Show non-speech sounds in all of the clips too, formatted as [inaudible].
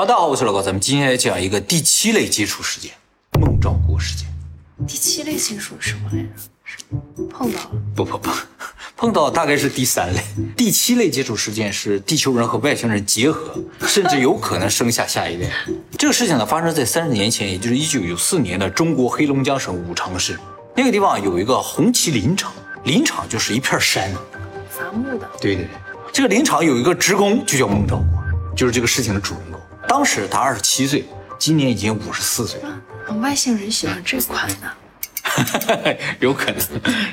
好，大家好，我是老高，咱们今天来讲一个第七类接触事件——孟兆国事件。第七类接触是什么来着？是碰到了？不不不，碰到大概是第三类。第七类接触事件是地球人和外星人结合，甚至有可能生下下一代。[laughs] 这个事情呢，发生在三十年前，也就是一九九四年的中国黑龙江省五常市。那个地方有一个红旗林场，林场就是一片山。伐木的。对对对，这个林场有一个职工，就叫孟兆国，就是这个事情的主人公。当时他二十七岁，今年已经五十四岁了。外星人喜欢这款的，[laughs] 有可能。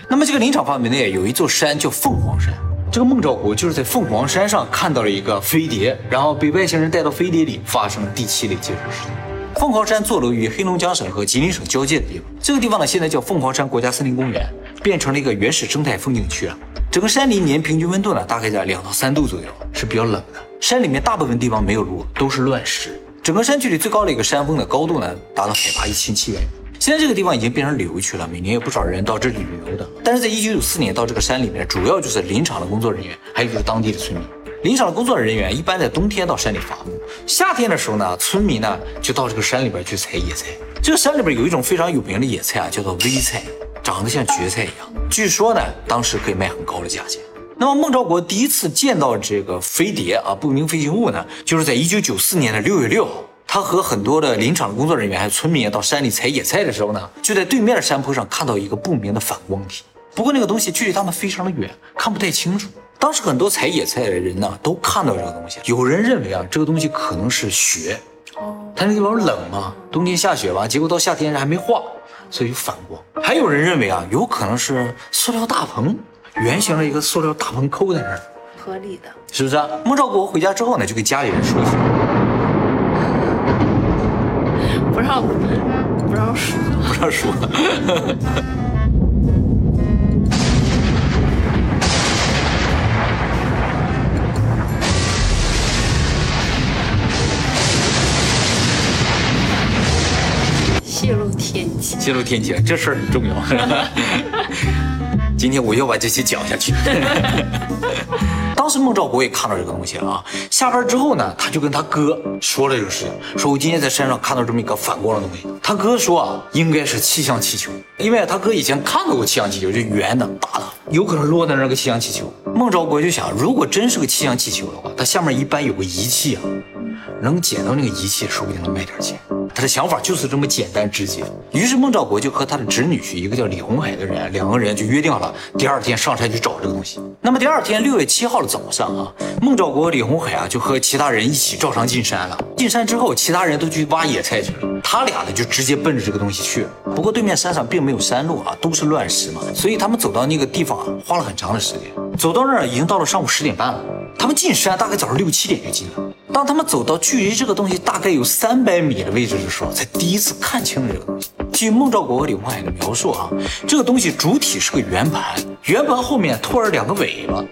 那么这个林场范围内有一座山叫凤凰山，这个孟兆国就是在凤凰山上看到了一个飞碟，然后被外星人带到飞碟里，发生了第七类接触事件。凤凰山坐落于黑龙江省和吉林省交界的地方，这个地方呢现在叫凤凰山国家森林公园，变成了一个原始生态风景区啊。整个山林年平均温度呢大概在两到三度左右，是比较冷的。山里面大部分地方没有路，都是乱石。整个山区里最高的一个山峰的高度呢，达到海拔一千七百米。现在这个地方已经变成旅游区了，每年有不少人到这里旅游的。但是在一九九四年到这个山里面，主要就是林场的工作人员，还有就是当地的村民。林场的工作人员一般在冬天到山里伐木，夏天的时候呢，村民呢就到这个山里边去采野菜。这个山里边有一种非常有名的野菜啊，叫做微菜，长得像蕨菜一样。据说呢，当时可以卖很高的价钱。那么孟兆国第一次见到这个飞碟啊，不明飞行物呢，就是在一九九四年的六月六号，他和很多的林场的工作人员还有村民到山里采野菜的时候呢，就在对面山坡上看到一个不明的反光体。不过那个东西距离他们非常的远，看不太清楚。当时很多采野菜的人呢，都看到这个东西。有人认为啊，这个东西可能是雪，哦，它那地方冷嘛，冬天下雪吧，结果到夏天还没化，所以反光。还有人认为啊，有可能是塑料大棚。圆形的一个塑料大棚扣在那儿，合理的，是不是？孟兆国回家之后呢，就给家里人说，不让不让说，不让说。[laughs] 泄露天机，泄露天机，这事儿很重要。[laughs] 今天我要把这些讲下去。当时孟兆国也看到这个东西了啊。下班之后呢，他就跟他哥说了这个事情，说我今天在山上看到这么一个反光的东西。他哥说啊，应该是气象气球，因为他哥以前看到过气象气球，就圆的、大的，有可能落在那个气象气球。孟兆国就想，如果真是个气象气球的话，它下面一般有个仪器啊，能捡到那个仪器，说不定能卖点钱。他的想法就是这么简单直接，于是孟兆国就和他的侄女婿，一个叫李红海的人，两个人就约定了第二天上山去找这个东西。那么第二天六月七号的早上啊，孟兆国、李红海啊就和其他人一起照常进山了。进山之后，其他人都去挖野菜去了，他俩呢就直接奔着这个东西去了。不过对面山上并没有山路啊，都是乱石嘛，所以他们走到那个地方啊，花了很长的时间。走到那儿已经到了上午十点半了，他们进山大概早上六七点就进了。当他们走到距离这个东西大概有三百米的位置的时候，才第一次看清了这个东西。据孟兆国和李红海的描述啊，这个东西主体是个圆盘，圆盘后面拖着两个尾巴，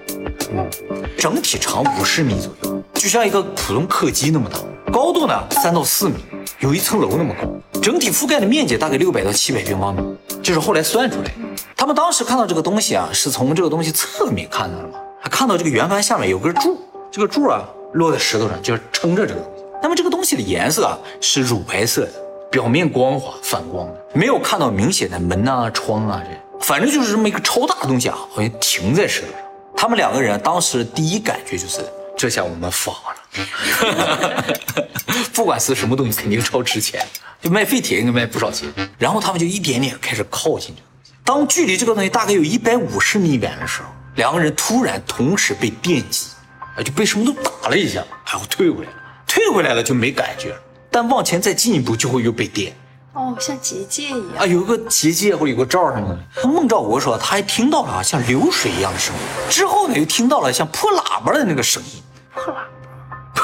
嗯，整体长五十米左右，就像一个普通客机那么大，高度呢三到四米，有一层楼那么高，整体覆盖的面积大概六百到七百平方米，这是后来算出来的。他们当时看到这个东西啊，是从这个东西侧面看到的嘛，还看到这个圆盘下面有根柱，这个柱啊。落在石头上，就是撑着这个东西。那么这个东西的颜色啊是乳白色的，表面光滑反光的，没有看到明显的门啊、窗啊这，反正就是这么一个超大的东西啊，好像停在石头上。他们两个人当时第一感觉就是，这下我们发了，[laughs] [laughs] 不管是什么东西，肯定超值钱，就卖废铁应该卖不少钱。然后他们就一点点开始靠近这个东西。当距离这个东西大概有一百五十米远的时候，两个人突然同时被电击。啊，就被什么都打了一下，然后退回来了，退回来了就没感觉了，但往前再进一步就会又被电。哦，像结界一样啊，有个结界或者有个罩什么的。孟兆国说他还听到了像流水一样的声音，之后呢又听到了像破喇叭的那个声音。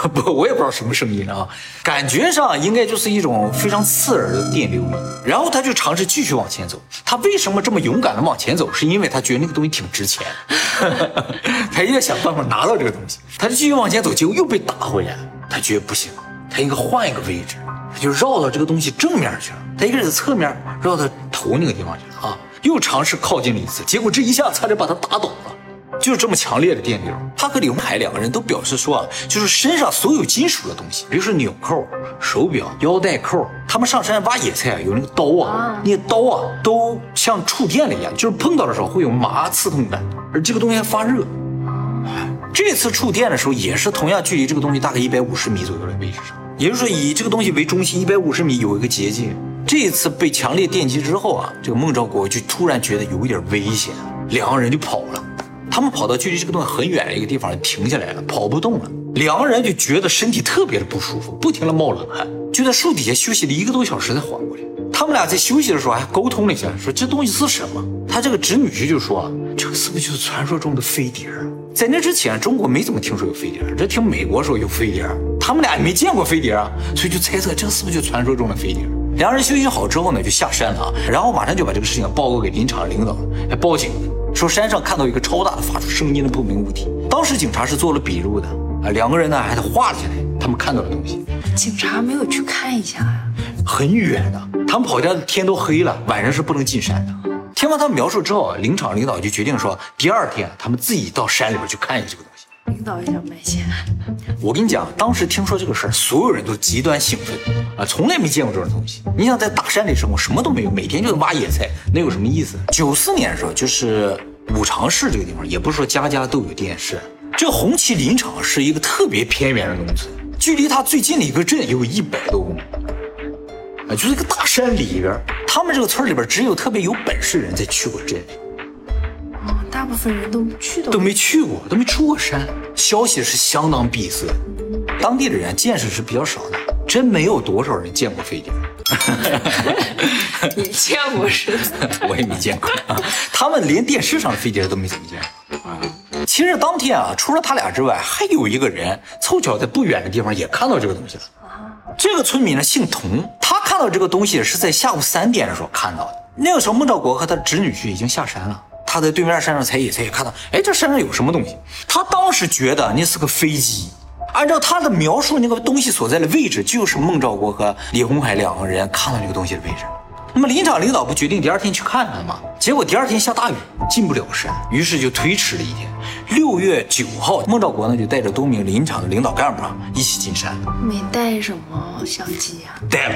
[laughs] 不，我也不知道什么声音啊，感觉上应该就是一种非常刺耳的电流音。然后他就尝试继续往前走。他为什么这么勇敢的往前走？是因为他觉得那个东西挺值钱，[laughs] 他要想办法拿到这个东西。他就继续往前走，结果又被打回来了。他觉得不行，他应该换一个位置，他就绕到这个东西正面去了。他一个人在侧面绕到头那个地方去了啊，又尝试靠近了一次，结果这一下差点把他打倒了。就是这么强烈的电流。他和李红海两个人都表示说啊，就是身上所有金属的东西，比如说纽扣、手表、腰带扣，他们上山挖野菜啊，有那个刀啊，那些刀啊都像触电了一样，就是碰到的时候会有麻刺痛感，而这个东西还发热。这次触电的时候，也是同样距离这个东西大概一百五十米左右的位置上，也就是说以这个东西为中心，一百五十米有一个结界。这一次被强烈电击之后啊，这个孟兆国就突然觉得有一点危险，两个人就跑了。他们跑到距离这个东西很远的一个地方，停下来了，跑不动了。两个人就觉得身体特别的不舒服，不停的冒冷汗，就在树底下休息了一个多小时才缓过来。他们俩在休息的时候还沟通了一下，说这东西是什么？他这个侄女婿就说，这个是不是就是传说中的飞碟啊？在那之前，中国没怎么听说有飞碟，这听美国说有飞碟，他们俩也没见过飞碟啊，所以就猜测这是不是就传说中的飞碟？两人休息好之后呢，就下山了啊，然后马上就把这个事情报告给林场领导，还报警了。说山上看到一个超大的发出声音的不明物体，当时警察是做了笔录的啊，两个人呢还得画了下来他们看到的东西。警察没有去看一下啊？很远的，他们跑家天都黑了，晚上是不能进山的。听完他们描述之后，林场领导就决定说，第二天他们自己到山里边去看一下这个东西。领导也想卖钱。我跟你讲，当时听说这个事儿，所有人都极端兴奋啊，从来没见过这种东西。你想在大山里生活，什么都没有，每天就是挖野菜，那有什么意思？九四年的时候，就是五常市这个地方，也不是说家家都有电视。这红旗林场是一个特别偏远的农村，距离它最近的一个镇有一百多公里，啊，就是一个大山里边。他们这个村里边只有特别有本事的人才去过镇。哦，大部分人都去都没去过，都没出过山，消息是相当闭塞。当地的人见识是比较少的，真没有多少人见过飞碟。[laughs] 你见过是？我也没见过，[laughs] 他们连电视上的飞碟都没怎么见过。啊，其实当天啊，除了他俩之外，还有一个人凑巧在不远的地方也看到这个东西了。这个村民呢姓童，他看到这个东西是在下午三点的时候看到的。那个时候，孟兆国和他的侄女婿已经下山了。他在对面山上采野菜，也看到，哎，这山上有什么东西？他当时觉得那是个飞机。按照他的描述，那个东西所在的位置就是孟兆国和李红海两个人看到那个东西的位置。那么林场领导不决定第二天去看看吗？结果第二天下大雨，进不了山，于是就推迟了一天。六月九号，孟兆国呢就带着多名林场的领导干部啊一起进山。没带什么相机啊？带了，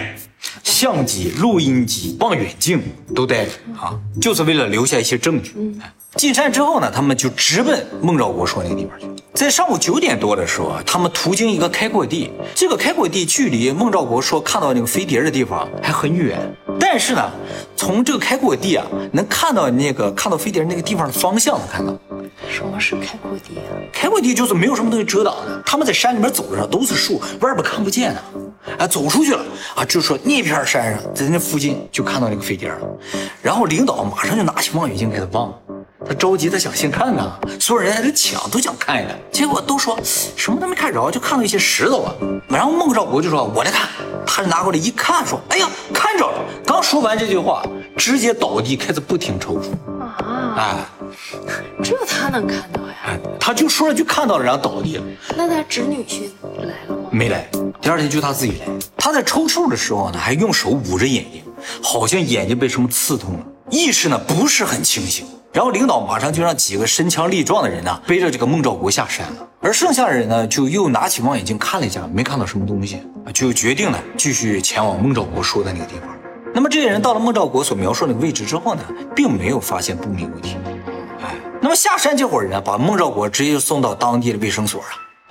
相机、录音机、望远镜都带着啊，就是为了留下一些证据。嗯。进山之后呢，他们就直奔孟兆国说那个地方去。在上午九点多的时候啊，他们途经一个开阔地，这个开阔地距离孟兆国说看到那个飞碟的地方还很远。但是呢，从这个开阔地啊，能看到那个看到飞碟那个地方的方向，能看到。什么是开阔地啊？开阔地就是没有什么东西遮挡的，他们在山里面走着，都是树，外边看不见的。啊，走出去了啊，就说那片山上，在那附近就看到那个飞碟了。然后领导马上就拿起望远镜开始望。他着急，他想先看看，所有人在这抢，都想看一看，结果都说什么都没看着，就看到一些石头啊。然后孟兆国就说：“我来看。”他拿过来一看，说：“哎呀，看着了！”刚说完这句话，直接倒地，开始不停抽搐。啊！哎，[laughs] 这他能看到呀？哎，他就说了句看到了，然后倒地了。那他侄女婿来了吗？没来。第二天就他自己来。他在抽搐的时候呢，还用手捂着眼睛，好像眼睛被什么刺痛了，意识呢不是很清醒。然后领导马上就让几个身强力壮的人呢背着这个孟兆国下山了，而剩下的人呢就又拿起望远镜看了一下，没看到什么东西，就决定呢继续前往孟兆国说的那个地方。那么这些人到了孟兆国所描述那个位置之后呢，并没有发现不明物体。哎，那么下山这伙人呢，把孟兆国直接就送到当地的卫生所了。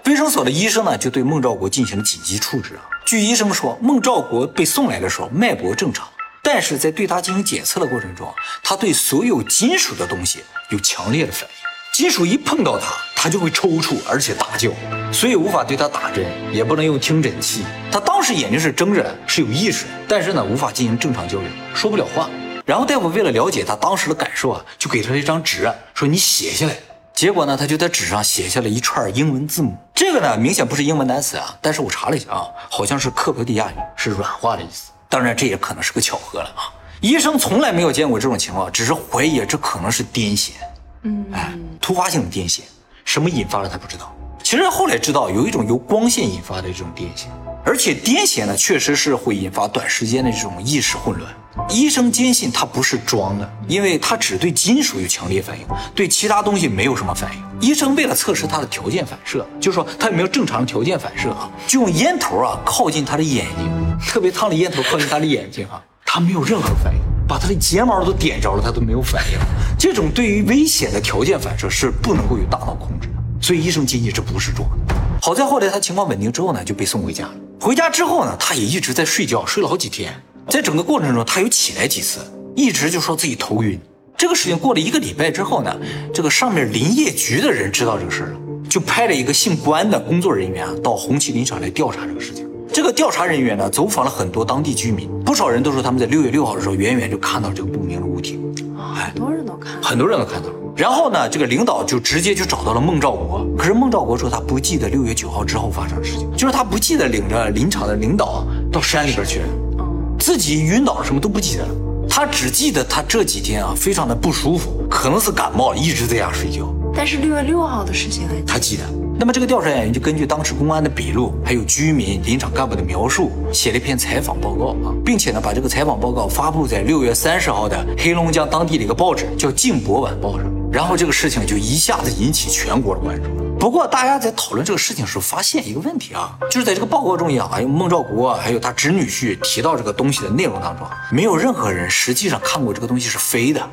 卫生所的医生呢，就对孟兆国进行了紧急处置啊。据医生说，孟兆国被送来的时候脉搏正常。但是在对他进行检测的过程中，他对所有金属的东西有强烈的反应，金属一碰到他，他就会抽搐，而且大叫，所以无法对他打针，也不能用听诊器。他当时眼睛是睁着，是有意识，但是呢，无法进行正常交流，说不了话。然后大夫为了了解他当时的感受啊，就给他一张纸，说你写下来。结果呢，他就在纸上写下了一串英文字母，这个呢，明显不是英文单词啊，但是我查了一下啊，好像是克罗地亚语，是软化的意思。当然，这也可能是个巧合了啊！医生从来没有见过这种情况，只是怀疑这可能是癫痫。嗯，哎，突发性的癫痫，什么引发了他不知道。其实后来知道有一种由光线引发的这种癫痫，而且癫痫呢，确实是会引发短时间的这种意识混乱。医生坚信他不是装的，因为他只对金属有强烈反应，对其他东西没有什么反应。医生为了测试他的条件反射，就说他有没有正常的条件反射啊，就用烟头啊靠近他的眼睛，特别烫的烟头靠近他的眼睛啊，他没有任何反应，把他的睫毛都点着了，他都没有反应。这种对于危险的条件反射是不能够有大脑控制的，所以医生坚信这不是装的。好在后来他情况稳定之后呢，就被送回家了。回家之后呢，他也一直在睡觉，睡了好几天。在整个过程中，他有起来几次，一直就说自己头晕。这个事情过了一个礼拜之后呢，这个上面林业局的人知道这个事儿了，就派了一个姓关的工作人员啊到红旗林场来调查这个事情。这个调查人员呢，走访了很多当地居民，不少人都说他们在六月六号的时候，远远就看到这个不明的物体。很多人都看，很多人都看到了。然后呢，这个领导就直接就找到了孟兆国。可是孟兆国说他不记得六月九号之后发生的事情，就是他不记得领着林场的领导到山里边去了，自己晕倒了什么都不记得了。他只记得他这几天啊非常的不舒服，可能是感冒了，一直在家睡觉。但是六月六号的事情还他记得。那么这个调查人员就根据当时公安的笔录，还有居民、林场干部的描述，写了一篇采访报告啊，并且呢把这个采访报告发布在六月三十号的黑龙江当地的一个报纸叫《镜博晚报》上。然后这个事情就一下子引起全国的关注。不过大家在讨论这个事情时候，发现一个问题啊，就是在这个报告中呀，还有孟兆国还有他侄女婿提到这个东西的内容当中，没有任何人实际上看过这个东西是飞的。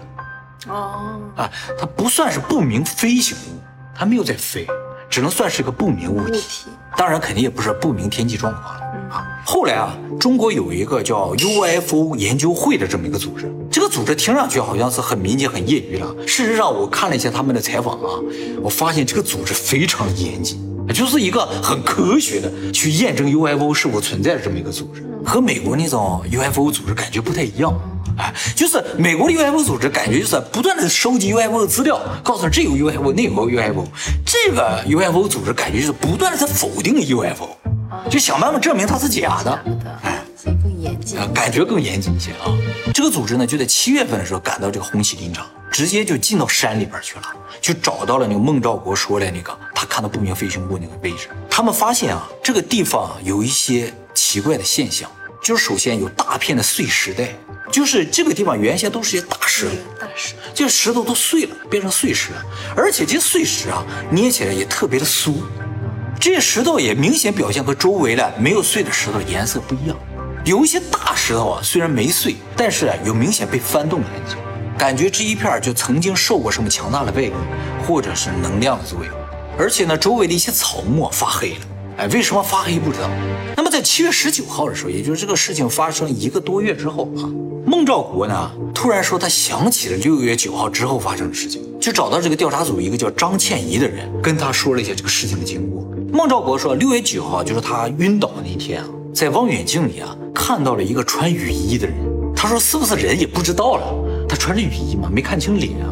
哦，啊，它不算是不明飞行物，它没有在飞。只能算是一个不明物体，当然肯定也不是不明天气状况。后来啊，中国有一个叫 UFO 研究会的这么一个组织，这个组织听上去好像是很民间、很业余的，事实上我看了一下他们的采访啊，我发现这个组织非常严谨，就是一个很科学的去验证 UFO 是否存在的这么一个组织，和美国那种 UFO 组织感觉不太一样。哎，就是美国的 UFO 组织，感觉就是不断的收集 UFO 的资料，告诉这有 UFO，那有 UFO。这个 UFO 组织感觉就是不断的在否定 UFO，就想办法证明它是假的。哎，更严谨，感觉更严谨一些啊。这个组织呢，就在七月份的时候赶到这个红旗林场，直接就进到山里边去了，就找到了那个孟兆国说的那个他看到不明飞行物那个位置。他们发现啊，这个地方有一些奇怪的现象，就是首先有大片的碎石带。就是这个地方原先都是些大石头，大石，这石头都碎了，变成碎石了。而且这碎石啊，捏起来也特别的酥。这些石头也明显表现和周围的没有碎的石头颜色不一样。有一些大石头啊，虽然没碎，但是啊有明显被翻动的痕迹，感觉这一片就曾经受过什么强大的外力或者是能量的作用。而且呢，周围的一些草木发黑了。哎，为什么发黑不知道？那么在七月十九号的时候，也就是这个事情发生一个多月之后啊，孟兆国呢突然说他想起了六月九号之后发生的事情，就找到这个调查组一个叫张倩怡的人，跟他说了一下这个事情的经过。孟兆国说，六月九号就是他晕倒的那天啊，在望远镜里啊看到了一个穿雨衣的人。他说是不是人也不知道了，他穿着雨衣嘛，没看清脸啊。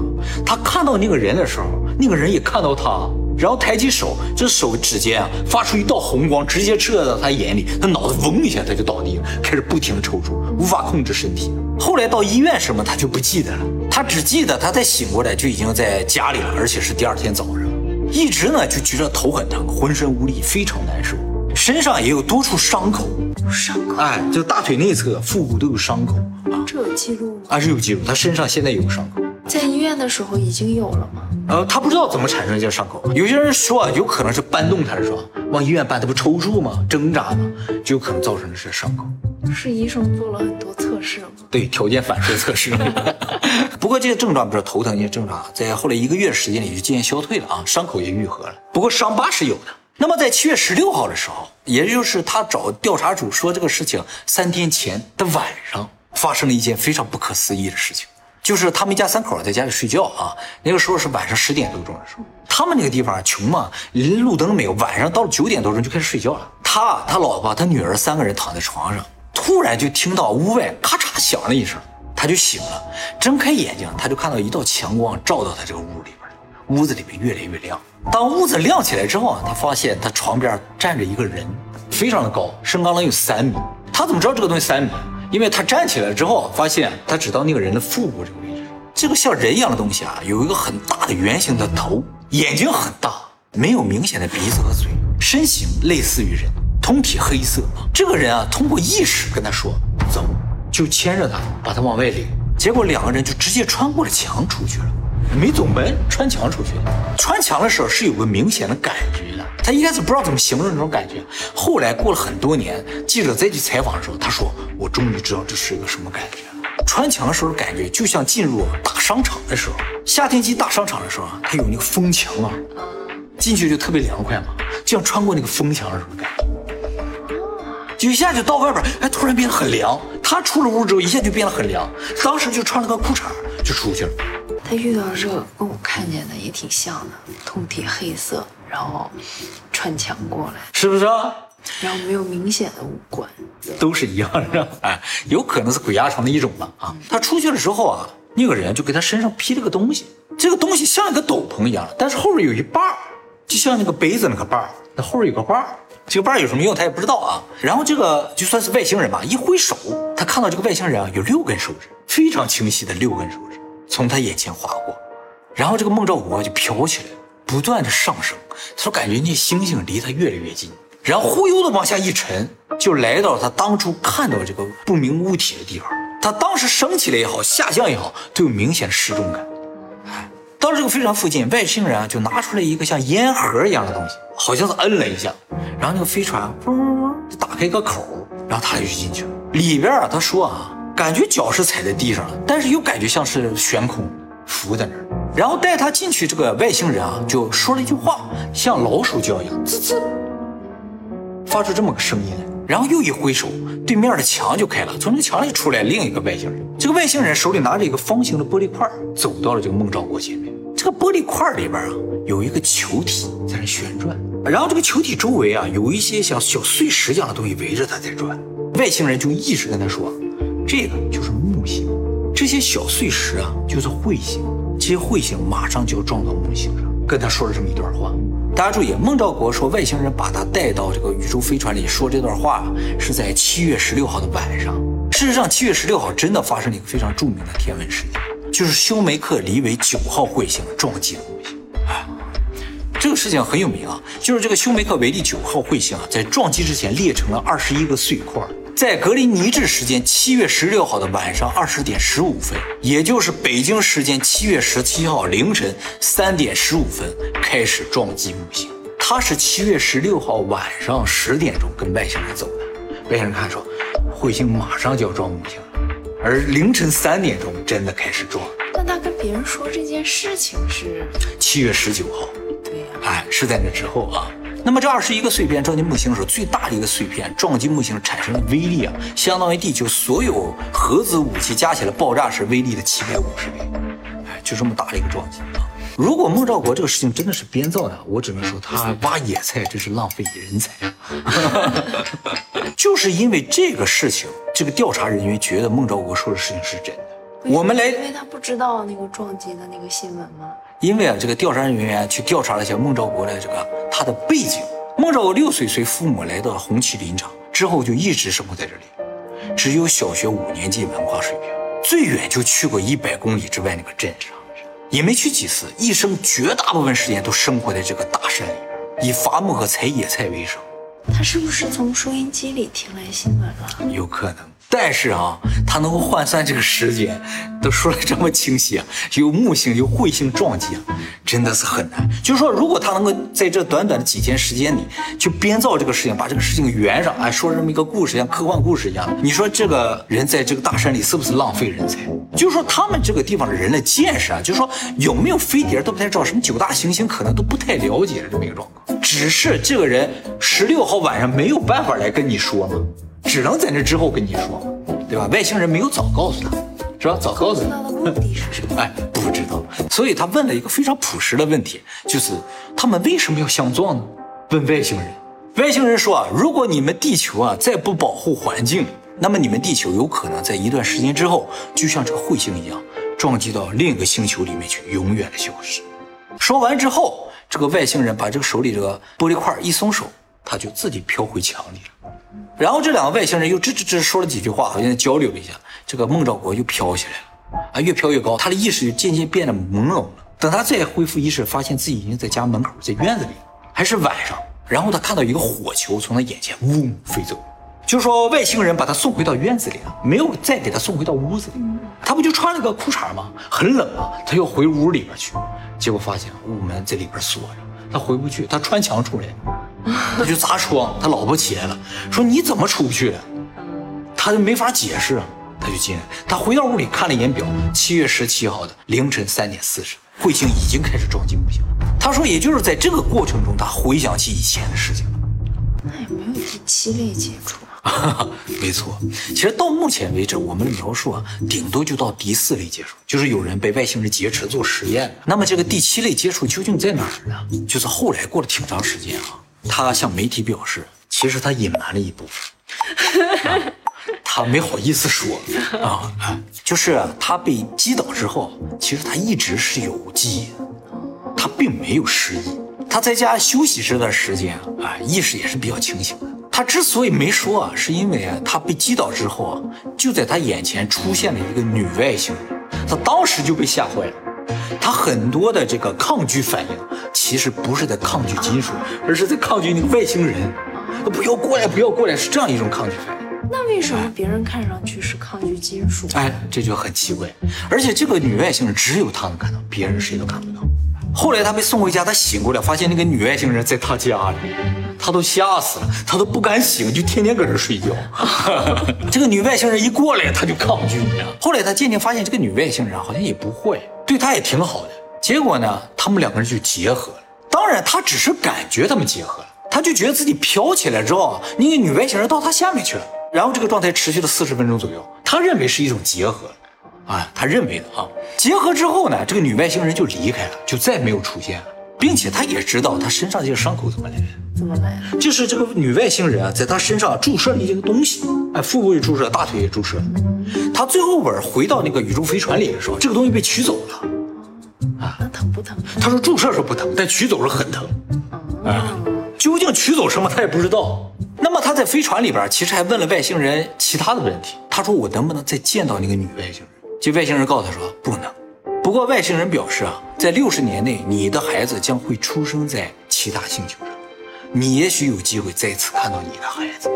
他看到那个人的时候，那个人也看到他。然后抬起手，这手指尖啊发出一道红光，直接射到他眼里，他脑子嗡一下，他就倒地了，开始不停的抽搐，无法控制身体。后来到医院什么他就不记得了，他只记得他再醒过来就已经在家里了，而且是第二天早上，一直呢就觉得头很疼，浑身无力，非常难受，身上也有多处伤口，伤口，哎，就大腿内侧、腹部都有伤口啊，这有记录吗？啊，是有记录，他身上现在有伤口。在医院的时候已经有了吗？呃，他不知道怎么产生这些伤口。有些人说啊有可能是搬动他，的时候？往医院搬，他不抽搐吗？挣扎吗？就有可能造成的是伤口。是医生做了很多测试吗？对，条件反射测试。[laughs] 不过这些症状，比如头疼这些症状，在后来一个月时间里就渐渐消退了啊，伤口也愈合了。不过伤疤是有的。那么在七月十六号的时候，也就是他找调查组说这个事情三天前的晚上，发生了一件非常不可思议的事情。就是他们一家三口在家里睡觉啊，那个时候是晚上十点多钟的时候。他们那个地方穷嘛，连路灯没有。晚上到了九点多钟就开始睡觉了。他、他老婆、他女儿三个人躺在床上，突然就听到屋外咔嚓响了一声，他就醒了，睁开眼睛，他就看到一道强光照到他这个屋里边，屋子里面越来越亮。当屋子亮起来之后啊，他发现他床边站着一个人，非常的高，身高能有三米。他怎么知道这个东西三米？因为他站起来之后，发现他只到那个人的腹部这个位置。这个像人一样的东西啊，有一个很大的圆形的头，眼睛很大，没有明显的鼻子和嘴，身形类似于人，通体黑色。这个人啊，通过意识跟他说：“走。”就牵着他，把他往外领。结果两个人就直接穿过了墙出去了，没走门，穿墙出去了。穿墙的时候是有个明显的感觉的，他一开始不知道怎么形容那种感觉。后来过了很多年，记者再去采访的时候，他说：“我终于知道这是一个什么感觉了。穿墙的时候感觉就像进入大商场的时候，夏天进大商场的时候啊，它有那个风墙啊，进去就特别凉快嘛，就像穿过那个风墙的时候感觉。”就一下就到外边，哎，突然变得很凉。他出了屋之后，一下就变得很凉。当时就穿了个裤衩就出去了。他遇到这个跟我看见的也挺像的，通体黑色，然后穿墙过来，是不是啊？然后没有明显的五官，都是一样的。哎，有可能是鬼压床的一种吧。啊，他出去了之后啊，那个人就给他身上披了个东西，这个东西像一个斗篷一样，但是后面有一把就像那个杯子那个把儿，那后面有个把儿。这个瓣有什么用，他也不知道啊。然后这个就算是外星人吧，一挥手，他看到这个外星人啊，有六根手指，非常清晰的六根手指从他眼前划过。然后这个孟兆国就飘起来，不断的上升。他说感觉那星星离他越来越近，然后忽悠的往下一沉，就来到了他当初看到这个不明物体的地方。他当时升起来也好，下降也好，都有明显的失重感。到了这个飞船附近，外星人啊就拿出来一个像烟盒一样的东西，好像是摁了一下，然后那个飞船嗡嗡嗡就打开一个口，然后他就进去了。里边啊，他说啊，感觉脚是踩在地上了，但是又感觉像是悬空浮在那儿。然后带他进去，这个外星人啊就说了一句话，像老鼠叫一样，滋滋，发出这么个声音来。然后又一挥手，对面的墙就开了，从那墙里出来另一个外星人。这个外星人手里拿着一个方形的玻璃块，走到了这个孟兆国前面。这个玻璃块里边啊，有一个球体在那旋转，然后这个球体周围啊，有一些像小碎石一样的东西围着它在转。外星人就一直跟他说，这个就是木星，这些小碎石啊就是彗星，这些彗星马上就要撞到木星上。跟他说了这么一段话。大家注意，孟兆国说外星人把他带到这个宇宙飞船里说这段话是在七月十六号的晚上。事实上，七月十六号真的发生了一个非常著名的天文事件，就是休梅克离维九号彗星撞击了木星。啊，这个事情很有名啊，就是这个休梅克维利九号彗星啊，在撞击之前裂成了二十一个碎块。在格林尼治时间七月十六号的晚上二十点十五分，也就是北京时间七月十七号凌晨三点十五分开始撞击木星。他是七月十六号晚上十点钟跟外星人走的，外星人看说彗星马上就要撞木星了，而凌晨三点钟真的开始撞。但他跟别人说这件事情是七月十九号，对呀、哎，是在那之后啊。那么这二十一个碎片撞击木星的时候，最大的一个碎片撞击木星产生的威力啊，相当于地球所有核子武器加起来爆炸时威力的七百五十倍，哎，就这么大的一个撞击啊！如果孟兆国这个事情真的是编造的，我只能说他挖野菜真是浪费人才。[laughs] 就是因为这个事情，这个调查人员觉得孟兆国说的事情是真的。我们来因为他不知道那个撞击的那个新闻吗？因为啊，这个调查人员去调查了一下孟兆国的这个他的背景。孟兆国六岁随父母来到了红旗林场，之后就一直生活在这里，只有小学五年级文化水平，最远就去过一百公里之外那个镇上，也没去几次，一生绝大部分时间都生活在这个大山里边，以伐木和采野菜为生。他是不是从收音机里听来新闻了？有可能，但是啊，他能够换算这个时间，都说的这么清晰啊，[laughs] 有木星有彗星撞击啊，真的是很难。就是说，如果他能够在这短短的几天时间里就编造这个事情，把这个事情圆上，哎，说这么一个故事，像科幻故事一样，你说这个人在这个大山里是不是浪费人才？就是说，他们这个地方的人的见识啊，就是说有没有飞碟都不太知道，什么九大行星可能都不太了解这么一个状况。只是这个人十六号晚上没有办法来跟你说嘛，只能在那之后跟你说，对吧？外星人没有早告诉他，是吧？早告诉他他的目的是什么？哎，不知道，所以他问了一个非常朴实的问题，就是他们为什么要相撞呢？问外星人，外星人说啊，如果你们地球啊再不保护环境，那么你们地球有可能在一段时间之后，就像这个彗星一样，撞击到另一个星球里面去，永远的消失。说完之后，这个外星人把这个手里这个玻璃块一松手，他就自己飘回墙里了。然后这两个外星人又吱吱吱说了几句话，好像交流了一下。这个孟兆国又飘起来了，啊，越飘越高，他的意识就渐渐变得朦胧了。等他再恢复意识，发现自己已经在家门口，在院子里，还是晚上。然后他看到一个火球从他眼前嗡飞走，就是说外星人把他送回到院子里了，没有再给他送回到屋子里。他不就穿了个裤衩吗？很冷啊，他要回屋里边去，结果发现屋门在里边锁着，他回不去，他穿墙出来，他就砸窗。他老婆起来了，说你怎么出不去的？他就没法解释，他就进来。他回到屋里看了一眼表，七月十七号的凌晨三点四十，彗星已经开始撞击木星。他说，也就是在这个过程中，他回想起以前的事情了。那有没有第七类接触？没错，其实到目前为止，我们的描述啊，顶多就到第四类接触，就是有人被外星人劫持做实验。那么这个第七类接触究竟在哪儿呢？就是后来过了挺长时间啊，他向媒体表示，其实他隐瞒了一部分，啊、他没好意思说。啊，就是他被击倒之后，其实他一直是有记忆，他并没有失忆，他在家休息这段时间啊，意识也是比较清醒的。他之所以没说啊，是因为，他被击倒之后啊，就在他眼前出现了一个女外星人，他当时就被吓坏了。他很多的这个抗拒反应，其实不是在抗拒金属，而是在抗拒那个外星人。不要过来，不要过来，是这样一种抗拒反应。那为什么别人看上去是抗拒金属？哎，这就很奇怪。而且这个女外星人只有他能看到，别人谁都看不到。后来他被送回家，他醒过来，发现那个女外星人在他家里，他都吓死了，他都不敢醒，就天天搁这睡觉。[laughs] 这个女外星人一过来，他就抗拒你。后来他渐渐发现，这个女外星人好像也不坏，对他也挺好的。结果呢，他们两个人就结合了。当然，他只是感觉他们结合了，他就觉得自己飘起来之后啊，那个女外星人到他下面去了。然后这个状态持续了四十分钟左右，他认为是一种结合。啊，他认为的啊，结合之后呢，这个女外星人就离开了，就再没有出现了，并且他也知道他身上这个伤口怎么来的，怎么来的？就是这个女外星人啊，在他身上注射了一个东西，哎，腹部也注射，大腿也注射。他最后边回到那个宇宙飞船里的时候，这个东西被取走了。啊，那疼不疼？他说注射是不疼，但取走是很疼。啊，究竟取走什么他也不知道。那么他在飞船里边其实还问了外星人其他的问题，他说我能不能再见到那个女外星人？这外星人告诉他说不能，不过外星人表示啊，在六十年内，你的孩子将会出生在其他星球上，你也许有机会再次看到你的孩子。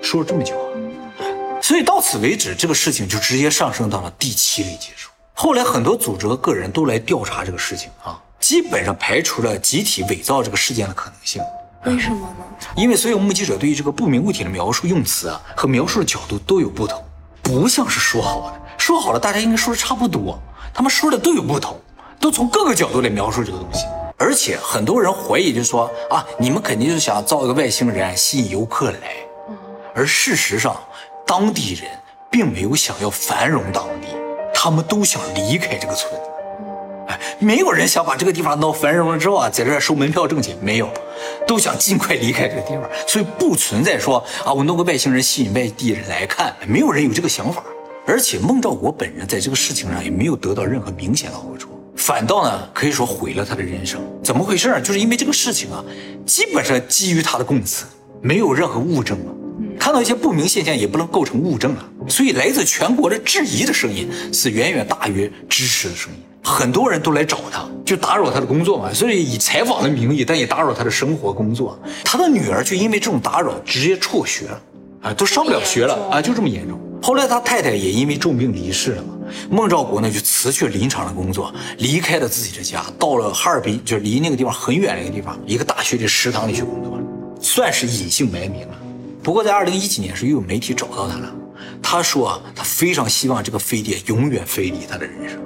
说了这么久啊，所以到此为止，这个事情就直接上升到了第七类接触。后来很多组织和个人都来调查这个事情啊，基本上排除了集体伪造这个事件的可能性。为什么呢？因为所有目击者对于这个不明物体的描述用词啊和描述的角度都有不同，不像是说好的。说好了，大家应该说的差不多，他们说的都有不同，都从各个角度来描述这个东西。而且很多人怀疑，就说啊，你们肯定就是想造一个外星人吸引游客来。而事实上，当地人并没有想要繁荣当地，他们都想离开这个村子。哎，没有人想把这个地方闹繁荣了之后啊，在这收门票挣钱，没有，都想尽快离开这个地方。所以不存在说啊，我弄个外星人吸引外地人来看，没有人有这个想法。而且孟兆国本人在这个事情上也没有得到任何明显的好处，反倒呢可以说毁了他的人生。怎么回事？就是因为这个事情啊，基本上基于他的供词，没有任何物证啊。看到一些不明现象也不能构成物证啊。所以来自全国的质疑的声音是远远大于支持的声音。很多人都来找他，就打扰他的工作嘛。所以以采访的名义，但也打扰他的生活工作。他的女儿就因为这种打扰直接辍学了，啊，都上不了学了啊，就这么严重。后来他太太也因为重病离世了嘛，孟兆国呢就辞去了临场的工作，离开了自己的家，到了哈尔滨，就是离那个地方很远的一个地方，一个大学的食堂里去工作了，算是隐姓埋名了。不过在二零一几年时，又有媒体找到他了，他说啊，他非常希望这个飞碟永远飞离他的人生。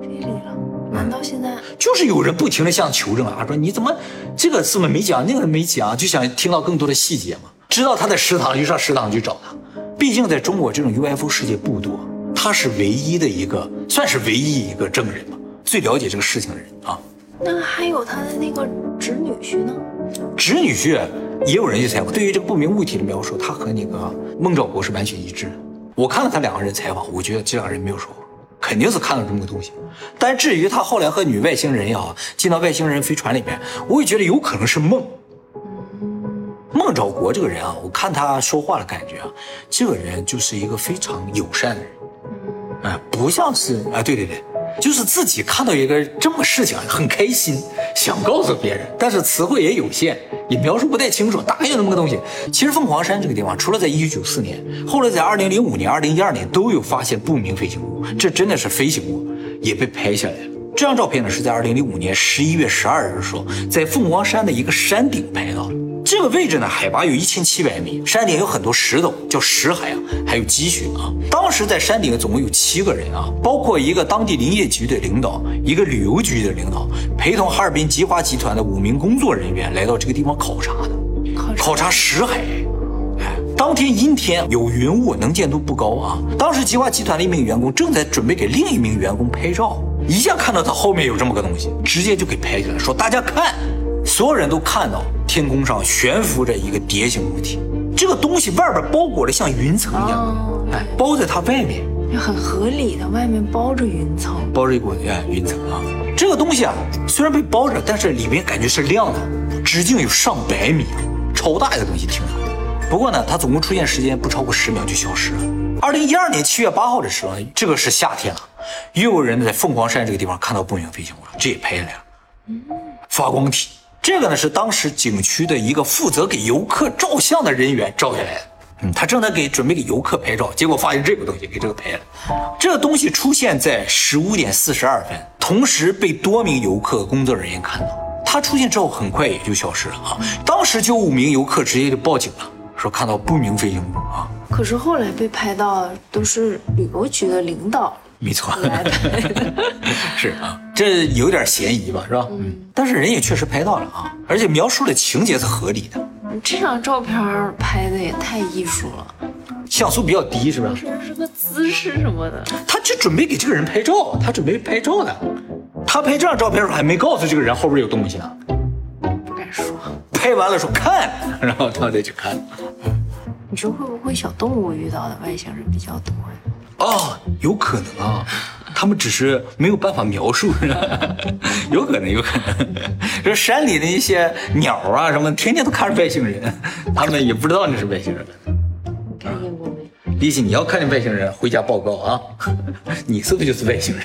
飞离了？难道现在就是有人不停的向求证啊，说你怎么这个怎么没讲，那个没讲，就想听到更多的细节嘛？知道他在食堂，就上食堂去找他。毕竟在中国这种 UFO 世界不多，他是唯一的一个，算是唯一一个证人吧，最了解这个事情的人啊。那还有他的那个侄女婿呢？侄女婿也有人去采访，对于这个不明物体的描述，他和那个孟兆国是完全一致的。我看了他两个人采访，我觉得这两个人没有说谎，肯定是看到这么个东西。但至于他后来和女外星人呀进到外星人飞船里面，我也觉得有可能是梦。孟兆国这个人啊，我看他说话的感觉啊，这个人就是一个非常友善的人，哎，不像是啊，对对对，就是自己看到一个这么事情很开心，想告诉别人，但是词汇也有限，也描述不太清楚，大概有那么个东西。其实凤凰山这个地方，除了在一九九四年，后来在二零零五年、二零一二年都有发现不明飞行物，这真的是飞行物，也被拍下来了。这张照片呢，是在二零零五年十一月十二日的时候，在凤凰山的一个山顶拍到的。这个位置呢，海拔有一千七百米，山顶有很多石头，叫石海啊，还有积雪啊。当时在山顶总共有七个人啊，包括一个当地林业局的领导，一个旅游局的领导，陪同哈尔滨吉华集团的五名工作人员来到这个地方考察的，考察石海。哎，当天阴天，有云雾，能见度不高啊。当时吉华集团的一名员工正在准备给另一名员工拍照，一下看到他后面有这么个东西，直接就给拍下来，说大家看。所有人都看到天空上悬浮着一个蝶形物体，这个东西外边包裹的像云层一样，哎，包在它外面，很合理的，外面包着云层，包着一股哎云层啊。这个东西啊，虽然被包着，但是里面感觉是亮的，直径有上百米，超大一个东西，听着。不过呢，它总共出现时间不超过十秒就消失了。二零一二年七月八号的时候，这个是夏天了，又有人在凤凰山这个地方看到不明飞行物了，这也拍下来了，发光体。这个呢是当时景区的一个负责给游客照相的人员照下来的。嗯，他正在给准备给游客拍照，结果发现这个东西给这个拍了。这个东西出现在十五点四十二分，同时被多名游客工作人员看到。它出现之后很快也就消失了啊。当时就五名游客直接就报警了，说看到不明飞行物啊。可是后来被拍到都是旅游局的领导。没错，[laughs] 是啊，这有点嫌疑吧，是吧？嗯，但是人也确实拍到了啊，而且描述的情节是合理的。这张照片拍的也太艺术了，像素比较低，是吧？是是个姿势什么的。他就准备给这个人拍照，他准备拍照的。他拍这张照片的时候还没告诉这个人后边有东西呢，不敢说。拍完了说看，然后他再去看。你说会不会小动物遇到的外星人比较多？哦，有可能啊，他们只是没有办法描述，[laughs] 有可能，有可能。[laughs] 这山里的一些鸟啊什么，天天都看着外星人，[laughs] 他们也不知道那是外星人。看见过没？李喜，你要看见外星人，回家报告啊！你是不是就是外星人？